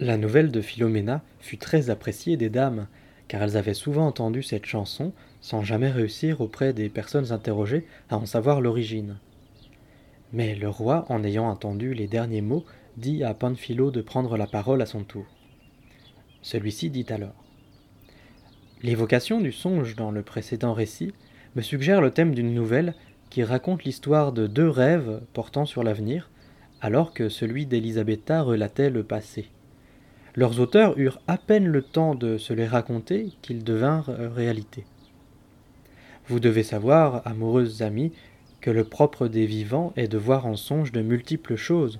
La nouvelle de Philomena fut très appréciée des dames, car elles avaient souvent entendu cette chanson sans jamais réussir auprès des personnes interrogées à en savoir l'origine. Mais le roi, en ayant entendu les derniers mots, dit à Panfilo de prendre la parole à son tour. Celui-ci dit alors L'évocation du songe dans le précédent récit me suggère le thème d'une nouvelle qui raconte l'histoire de deux rêves portant sur l'avenir, alors que celui d'Elisabetta relatait le passé. Leurs auteurs eurent à peine le temps de se les raconter qu'ils devinrent réalité. Vous devez savoir, amoureuses amies, que le propre des vivants est de voir en songe de multiples choses,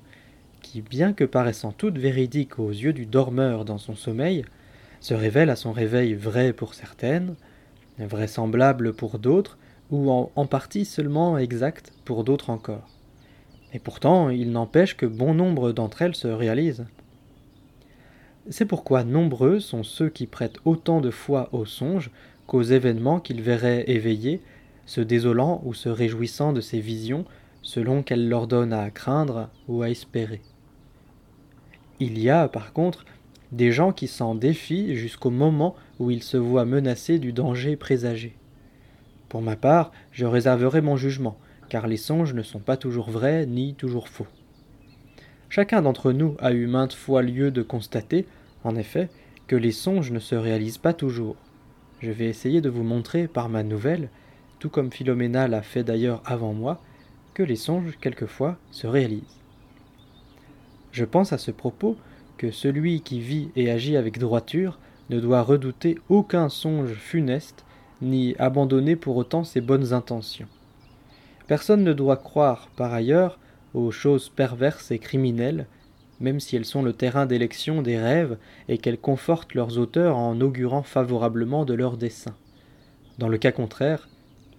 qui, bien que paraissant toutes véridiques aux yeux du dormeur dans son sommeil, se révèlent à son réveil vraies pour certaines, vraisemblables pour d'autres, ou en, en partie seulement exactes pour d'autres encore. Et pourtant, il n'empêche que bon nombre d'entre elles se réalisent. C'est pourquoi nombreux sont ceux qui prêtent autant de foi aux songes qu'aux événements qu'ils verraient éveillés, se désolant ou se réjouissant de ces visions selon qu'elles leur donnent à craindre ou à espérer. Il y a, par contre, des gens qui s'en défient jusqu'au moment où ils se voient menacés du danger présagé. Pour ma part, je réserverai mon jugement, car les songes ne sont pas toujours vrais ni toujours faux. Chacun d'entre nous a eu maintes fois lieu de constater, en effet, que les songes ne se réalisent pas toujours. Je vais essayer de vous montrer par ma nouvelle, tout comme Philomena l'a fait d'ailleurs avant moi, que les songes, quelquefois, se réalisent. Je pense à ce propos que celui qui vit et agit avec droiture ne doit redouter aucun songe funeste, ni abandonner pour autant ses bonnes intentions. Personne ne doit croire, par ailleurs, aux choses perverses et criminelles même si elles sont le terrain d'élection des rêves et qu'elles confortent leurs auteurs en augurant favorablement de leurs desseins. Dans le cas contraire,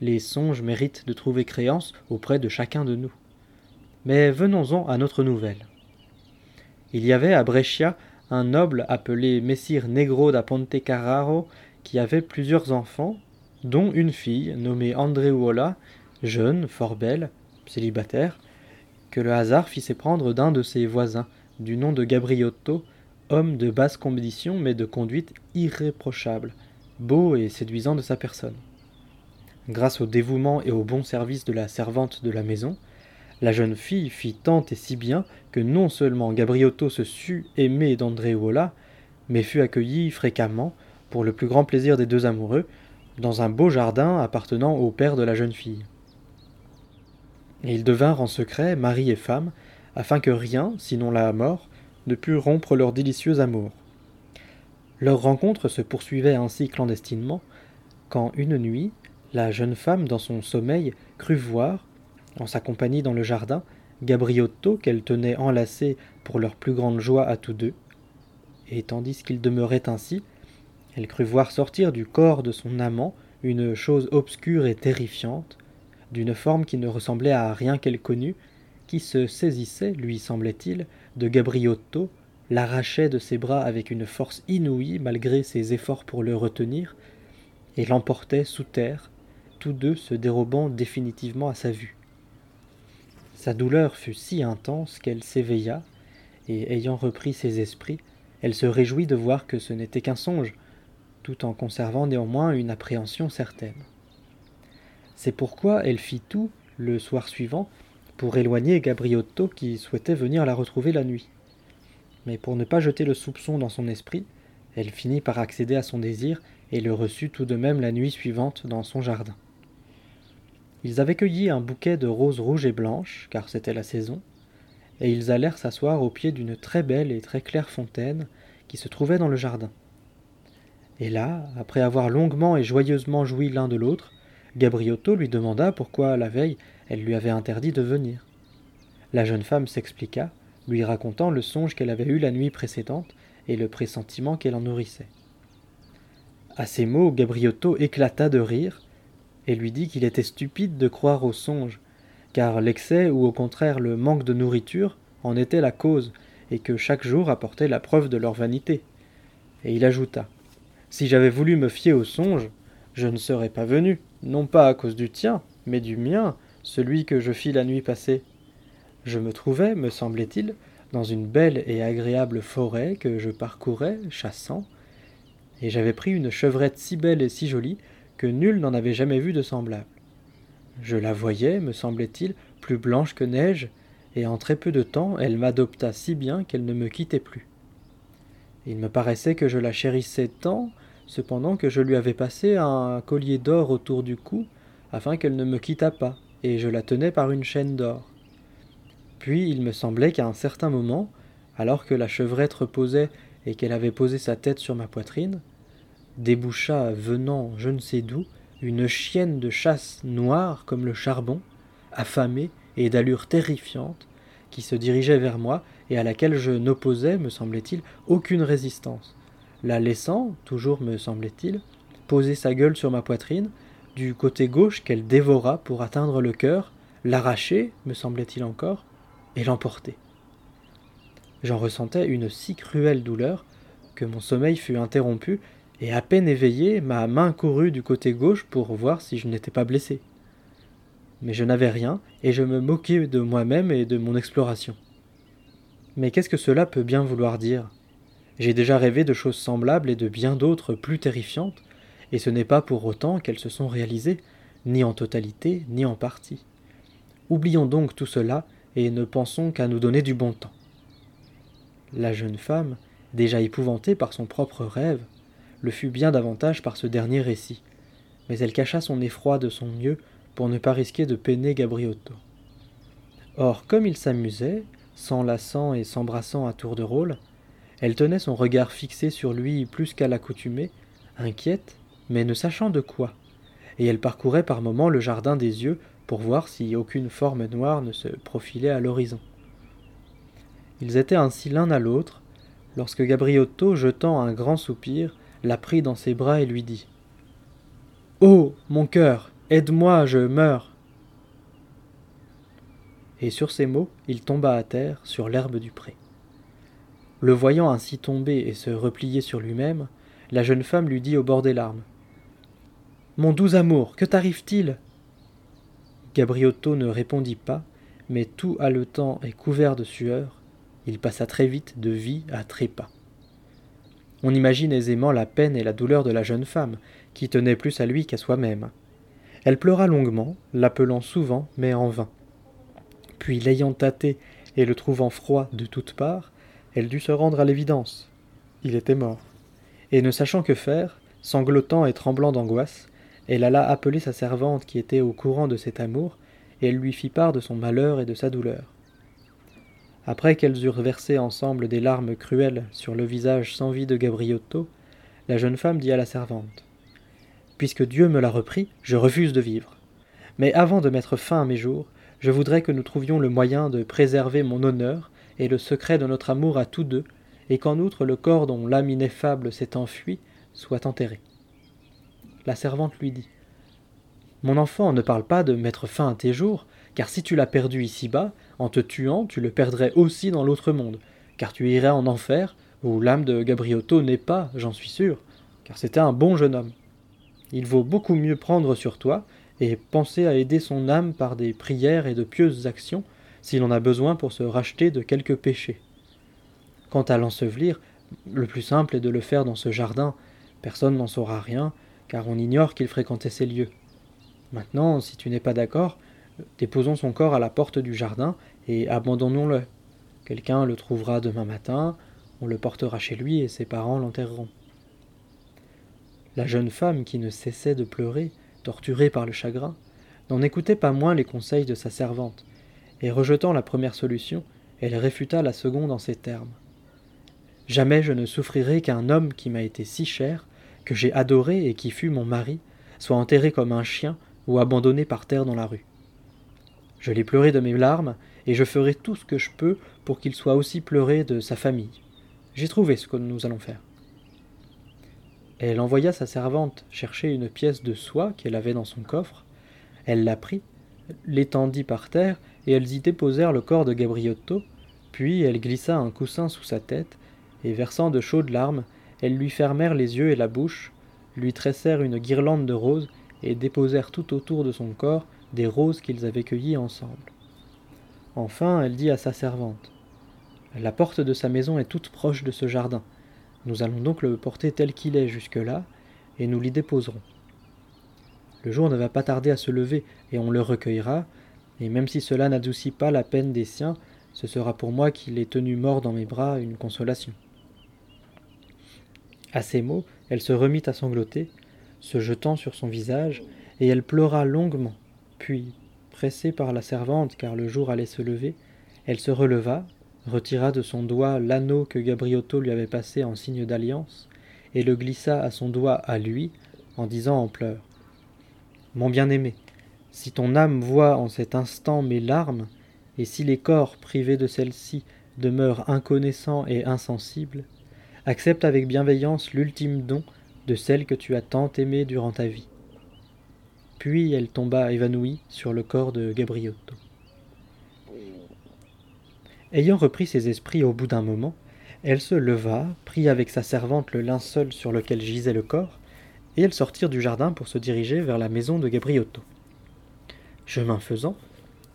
les songes méritent de trouver créance auprès de chacun de nous. Mais venons-en à notre nouvelle. Il y avait à Brescia un noble appelé Messire Negro da Ponte Carraro qui avait plusieurs enfants, dont une fille nommée Andreuola, jeune, fort belle, célibataire, que le hasard fit s'éprendre d'un de ses voisins, du nom de Gabriotto, homme de basse condition mais de conduite irréprochable, beau et séduisant de sa personne. Grâce au dévouement et au bon service de la servante de la maison, la jeune fille fit tant et si bien que non seulement Gabriotto se sut aimer d'Andréola, mais fut accueilli fréquemment, pour le plus grand plaisir des deux amoureux, dans un beau jardin appartenant au père de la jeune fille. Et ils devinrent en secret mari et femme, afin que rien, sinon la mort, ne pût rompre leur délicieux amour. Leur rencontre se poursuivait ainsi clandestinement, quand une nuit, la jeune femme, dans son sommeil, crut voir, en sa compagnie dans le jardin, Gabriotto qu'elle tenait enlacé pour leur plus grande joie à tous deux, et tandis qu'ils demeuraient ainsi, elle crut voir sortir du corps de son amant une chose obscure et terrifiante, d'une forme qui ne ressemblait à rien qu'elle connût, qui se saisissait, lui semblait-il, de Gabriotto, l'arrachait de ses bras avec une force inouïe malgré ses efforts pour le retenir, et l'emportait sous terre, tous deux se dérobant définitivement à sa vue. Sa douleur fut si intense qu'elle s'éveilla, et ayant repris ses esprits, elle se réjouit de voir que ce n'était qu'un songe, tout en conservant néanmoins une appréhension certaine. C'est pourquoi elle fit tout, le soir suivant, pour éloigner Gabriotto qui souhaitait venir la retrouver la nuit. Mais pour ne pas jeter le soupçon dans son esprit, elle finit par accéder à son désir et le reçut tout de même la nuit suivante dans son jardin. Ils avaient cueilli un bouquet de roses rouges et blanches, car c'était la saison, et ils allèrent s'asseoir au pied d'une très belle et très claire fontaine qui se trouvait dans le jardin. Et là, après avoir longuement et joyeusement joui l'un de l'autre, Gabriotto lui demanda pourquoi la veille elle lui avait interdit de venir. La jeune femme s'expliqua, lui racontant le songe qu'elle avait eu la nuit précédente et le pressentiment qu'elle en nourrissait. À ces mots, Gabriotto éclata de rire et lui dit qu'il était stupide de croire au songe, car l'excès ou au contraire le manque de nourriture en était la cause, et que chaque jour apportait la preuve de leur vanité. Et il ajouta Si j'avais voulu me fier au songe, je ne serais pas venu, non pas à cause du tien, mais du mien, celui que je fis la nuit passée. Je me trouvais, me semblait-il, dans une belle et agréable forêt que je parcourais, chassant, et j'avais pris une chevrette si belle et si jolie que nul n'en avait jamais vu de semblable. Je la voyais, me semblait-il, plus blanche que neige, et en très peu de temps elle m'adopta si bien qu'elle ne me quittait plus. Il me paraissait que je la chérissais tant, cependant que je lui avais passé un collier d'or autour du cou, afin qu'elle ne me quittât pas, et je la tenais par une chaîne d'or. Puis il me semblait qu'à un certain moment, alors que la chevrette reposait et qu'elle avait posé sa tête sur ma poitrine, déboucha, venant je ne sais d'où, une chienne de chasse noire comme le charbon, affamée et d'allure terrifiante, qui se dirigeait vers moi et à laquelle je n'opposais, me semblait-il, aucune résistance. La laissant, toujours me semblait-il, poser sa gueule sur ma poitrine, du côté gauche qu'elle dévora pour atteindre le cœur, l'arracher, me semblait-il encore, et l'emporter. J'en ressentais une si cruelle douleur que mon sommeil fut interrompu, et à peine éveillé, ma main courut du côté gauche pour voir si je n'étais pas blessé. Mais je n'avais rien, et je me moquais de moi-même et de mon exploration. Mais qu'est-ce que cela peut bien vouloir dire? J'ai déjà rêvé de choses semblables et de bien d'autres plus terrifiantes, et ce n'est pas pour autant qu'elles se sont réalisées, ni en totalité, ni en partie. Oublions donc tout cela et ne pensons qu'à nous donner du bon temps. La jeune femme, déjà épouvantée par son propre rêve, le fut bien davantage par ce dernier récit, mais elle cacha son effroi de son mieux pour ne pas risquer de peiner Gabriotto. Or, comme il s'amusait, s'enlaçant et s'embrassant à tour de rôle, elle tenait son regard fixé sur lui plus qu'à l'accoutumée, inquiète, mais ne sachant de quoi, et elle parcourait par moments le jardin des yeux pour voir si aucune forme noire ne se profilait à l'horizon. Ils étaient ainsi l'un à l'autre, lorsque Gabriotto, jetant un grand soupir, la prit dans ses bras et lui dit Oh, mon cœur, aide-moi, je meurs Et sur ces mots, il tomba à terre, sur l'herbe du pré. Le voyant ainsi tomber et se replier sur lui-même, la jeune femme lui dit au bord des larmes Mon doux amour, que t'arrive-t-il? Gabriotto ne répondit pas, mais tout haletant et couvert de sueur, il passa très vite de vie à trépas. On imagine aisément la peine et la douleur de la jeune femme, qui tenait plus à lui qu'à soi-même. Elle pleura longuement, l'appelant souvent, mais en vain. Puis, l'ayant tâté et le trouvant froid de toutes parts, elle dut se rendre à l'évidence. Il était mort. Et ne sachant que faire, sanglotant et tremblant d'angoisse, elle alla appeler sa servante qui était au courant de cet amour, et elle lui fit part de son malheur et de sa douleur. Après qu'elles eurent versé ensemble des larmes cruelles sur le visage sans vie de Gabriotto, la jeune femme dit à la servante Puisque Dieu me l'a repris, je refuse de vivre. Mais avant de mettre fin à mes jours, je voudrais que nous trouvions le moyen de préserver mon honneur et le secret de notre amour à tous deux, et qu'en outre le corps dont l'âme ineffable s'est enfui soit enterré. La servante lui dit Mon enfant, ne parle pas de mettre fin à tes jours, car si tu l'as perdu ici-bas, en te tuant, tu le perdrais aussi dans l'autre monde, car tu irais en enfer, où l'âme de Gabriotto n'est pas, j'en suis sûr, car c'était un bon jeune homme. Il vaut beaucoup mieux prendre sur toi et penser à aider son âme par des prières et de pieuses actions, s'il en a besoin pour se racheter de quelques péchés. Quant à l'ensevelir, le plus simple est de le faire dans ce jardin, personne n'en saura rien, car on ignore qu'il fréquentait ces lieux. Maintenant, si tu n'es pas d'accord, déposons son corps à la porte du jardin et abandonnons-le. Quelqu'un le trouvera demain matin, on le portera chez lui et ses parents l'enterreront. La jeune femme qui ne cessait de pleurer, torturée par le chagrin, n'en écoutait pas moins les conseils de sa servante, et rejetant la première solution, elle réfuta la seconde en ces termes. Jamais je ne souffrirai qu'un homme qui m'a été si cher que j'ai adoré et qui fut mon mari, soit enterré comme un chien ou abandonné par terre dans la rue. Je l'ai pleuré de mes larmes, et je ferai tout ce que je peux pour qu'il soit aussi pleuré de sa famille. J'ai trouvé ce que nous allons faire. Elle envoya sa servante chercher une pièce de soie qu'elle avait dans son coffre. Elle la prit, l'étendit par terre, et elles y déposèrent le corps de Gabriotto, puis elle glissa un coussin sous sa tête, et versant de chaudes larmes, elles lui fermèrent les yeux et la bouche, lui tressèrent une guirlande de roses et déposèrent tout autour de son corps des roses qu'ils avaient cueillies ensemble. Enfin, elle dit à sa servante La porte de sa maison est toute proche de ce jardin. Nous allons donc le porter tel qu'il est jusque-là, et nous l'y déposerons. Le jour ne va pas tarder à se lever, et on le recueillera, et même si cela n'adoucit pas la peine des siens, ce sera pour moi qui l'ai tenu mort dans mes bras une consolation. À ces mots, elle se remit à sangloter, se jetant sur son visage, et elle pleura longuement. Puis, pressée par la servante car le jour allait se lever, elle se releva, retira de son doigt l'anneau que Gabriotto lui avait passé en signe d'alliance, et le glissa à son doigt à lui, en disant en pleurs Mon bien-aimé, si ton âme voit en cet instant mes larmes, et si les corps privés de celles-ci demeurent inconnaissants et insensibles, accepte avec bienveillance l'ultime don de celle que tu as tant aimée durant ta vie. Puis elle tomba évanouie sur le corps de Gabriotto. Ayant repris ses esprits au bout d'un moment, elle se leva, prit avec sa servante le linceul sur lequel gisait le corps, et elles sortirent du jardin pour se diriger vers la maison de Gabriotto. Chemin faisant,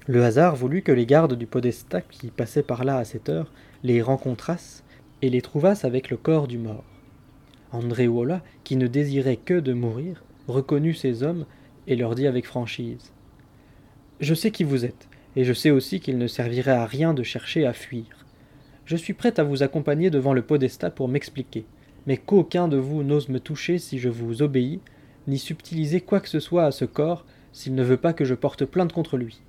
le hasard voulut que les gardes du podestat qui passaient par là à cette heure les rencontrassent et les trouvassent avec le corps du mort. Andréola, qui ne désirait que de mourir, reconnut ces hommes et leur dit avec franchise Je sais qui vous êtes, et je sais aussi qu'il ne servirait à rien de chercher à fuir. Je suis prête à vous accompagner devant le podestat pour m'expliquer, mais qu'aucun de vous n'ose me toucher si je vous obéis, ni subtiliser quoi que ce soit à ce corps s'il ne veut pas que je porte plainte contre lui.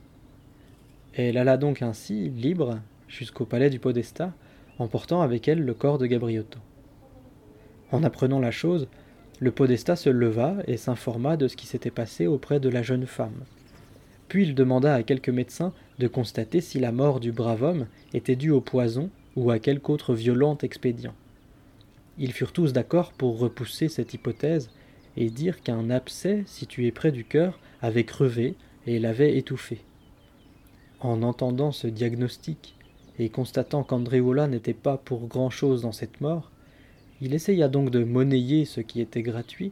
Elle alla donc ainsi, libre, jusqu'au palais du Podestat, emportant avec elle le corps de Gabriotto. En apprenant la chose, le Podestat se leva et s'informa de ce qui s'était passé auprès de la jeune femme. Puis il demanda à quelques médecins de constater si la mort du brave homme était due au poison ou à quelque autre violent expédient. Ils furent tous d'accord pour repousser cette hypothèse et dire qu'un abcès situé près du cœur avait crevé et l'avait étouffé. En entendant ce diagnostic et constatant qu'Andréola n'était pas pour grand-chose dans cette mort, il essaya donc de monnayer ce qui était gratuit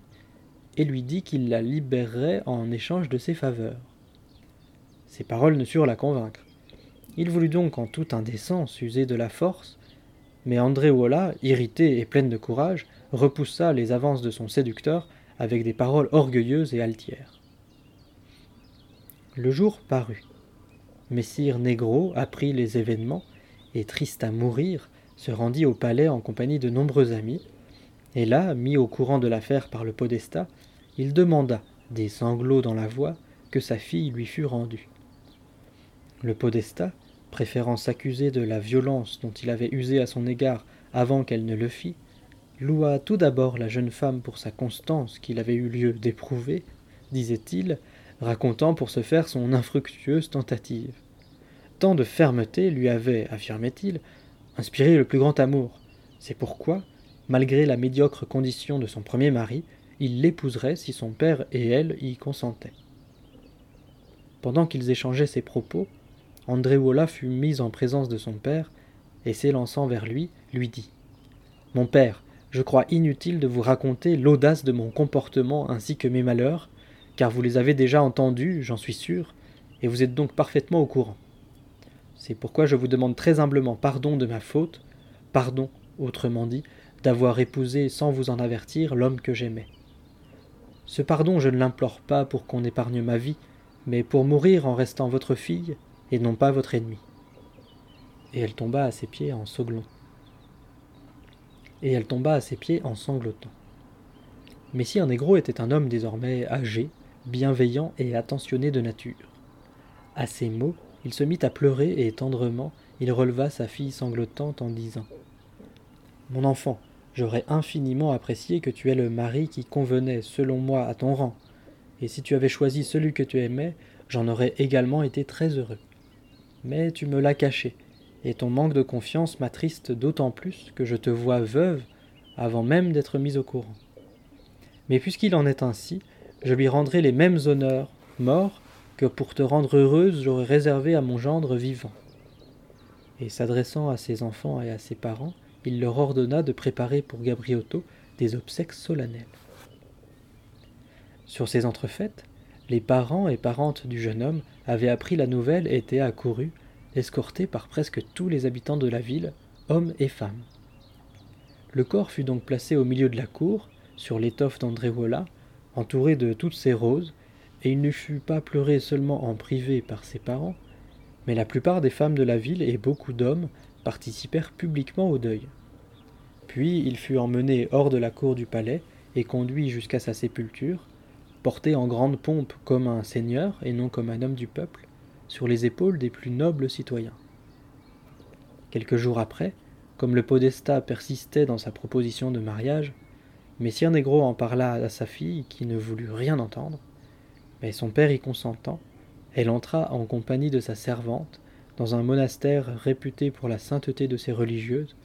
et lui dit qu'il la libérerait en échange de ses faveurs. Ces paroles ne surent la convaincre. Il voulut donc en toute indécence user de la force, mais Andréola, irritée et pleine de courage, repoussa les avances de son séducteur avec des paroles orgueilleuses et altières. Le jour parut. Messire Negro apprit les événements et, triste à mourir, se rendit au palais en compagnie de nombreux amis. Et là, mis au courant de l'affaire par le podestat, il demanda, des sanglots dans la voix, que sa fille lui fût rendue. Le podestat, préférant s'accuser de la violence dont il avait usé à son égard avant qu'elle ne le fît, loua tout d'abord la jeune femme pour sa constance qu'il avait eu lieu d'éprouver, disait-il, racontant pour se faire son infructueuse tentative. Tant de fermeté lui avait, affirmait-il, inspiré le plus grand amour. C'est pourquoi, malgré la médiocre condition de son premier mari, il l'épouserait si son père et elle y consentaient. Pendant qu'ils échangeaient ces propos, Andréola fut mis en présence de son père, et s'élançant vers lui, lui dit Mon père, je crois inutile de vous raconter l'audace de mon comportement ainsi que mes malheurs, car vous les avez déjà entendus, j'en suis sûr, et vous êtes donc parfaitement au courant. C'est pourquoi je vous demande très humblement pardon de ma faute, pardon, autrement dit, d'avoir épousé sans vous en avertir l'homme que j'aimais. Ce pardon je ne l'implore pas pour qu'on épargne ma vie, mais pour mourir en restant votre fille, et non pas votre ennemi. Et elle tomba à ses pieds en sanglotant. Et elle tomba à ses pieds en sanglotant. Messire Négro était un homme désormais âgé, bienveillant et attentionné de nature. À ces mots, il se mit à pleurer et tendrement il releva sa fille sanglotante en disant Mon enfant, j'aurais infiniment apprécié que tu aies le mari qui convenait, selon moi, à ton rang, et si tu avais choisi celui que tu aimais, j'en aurais également été très heureux. Mais tu me l'as caché, et ton manque de confiance m'attriste d'autant plus que je te vois veuve avant même d'être mise au courant. Mais puisqu'il en est ainsi, je lui rendrai les mêmes honneurs, mort, que pour te rendre heureuse j'aurais réservé à mon gendre vivant. Et s'adressant à ses enfants et à ses parents, il leur ordonna de préparer pour Gabriotto des obsèques solennelles. Sur ces entrefaites, les parents et parentes du jeune homme avaient appris la nouvelle et étaient accourus, escortés par presque tous les habitants de la ville, hommes et femmes. Le corps fut donc placé au milieu de la cour, sur l'étoffe d'Andrévola, entouré de toutes ces roses, et il ne fut pas pleuré seulement en privé par ses parents, mais la plupart des femmes de la ville et beaucoup d'hommes participèrent publiquement au deuil. Puis il fut emmené hors de la cour du palais et conduit jusqu'à sa sépulture, porté en grande pompe comme un seigneur et non comme un homme du peuple, sur les épaules des plus nobles citoyens. Quelques jours après, comme le podestat persistait dans sa proposition de mariage, Messire Négro en parla à sa fille qui ne voulut rien entendre, mais son père y consentant, elle entra en compagnie de sa servante dans un monastère réputé pour la sainteté de ses religieuses,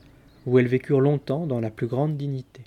où elles vécurent longtemps dans la plus grande dignité.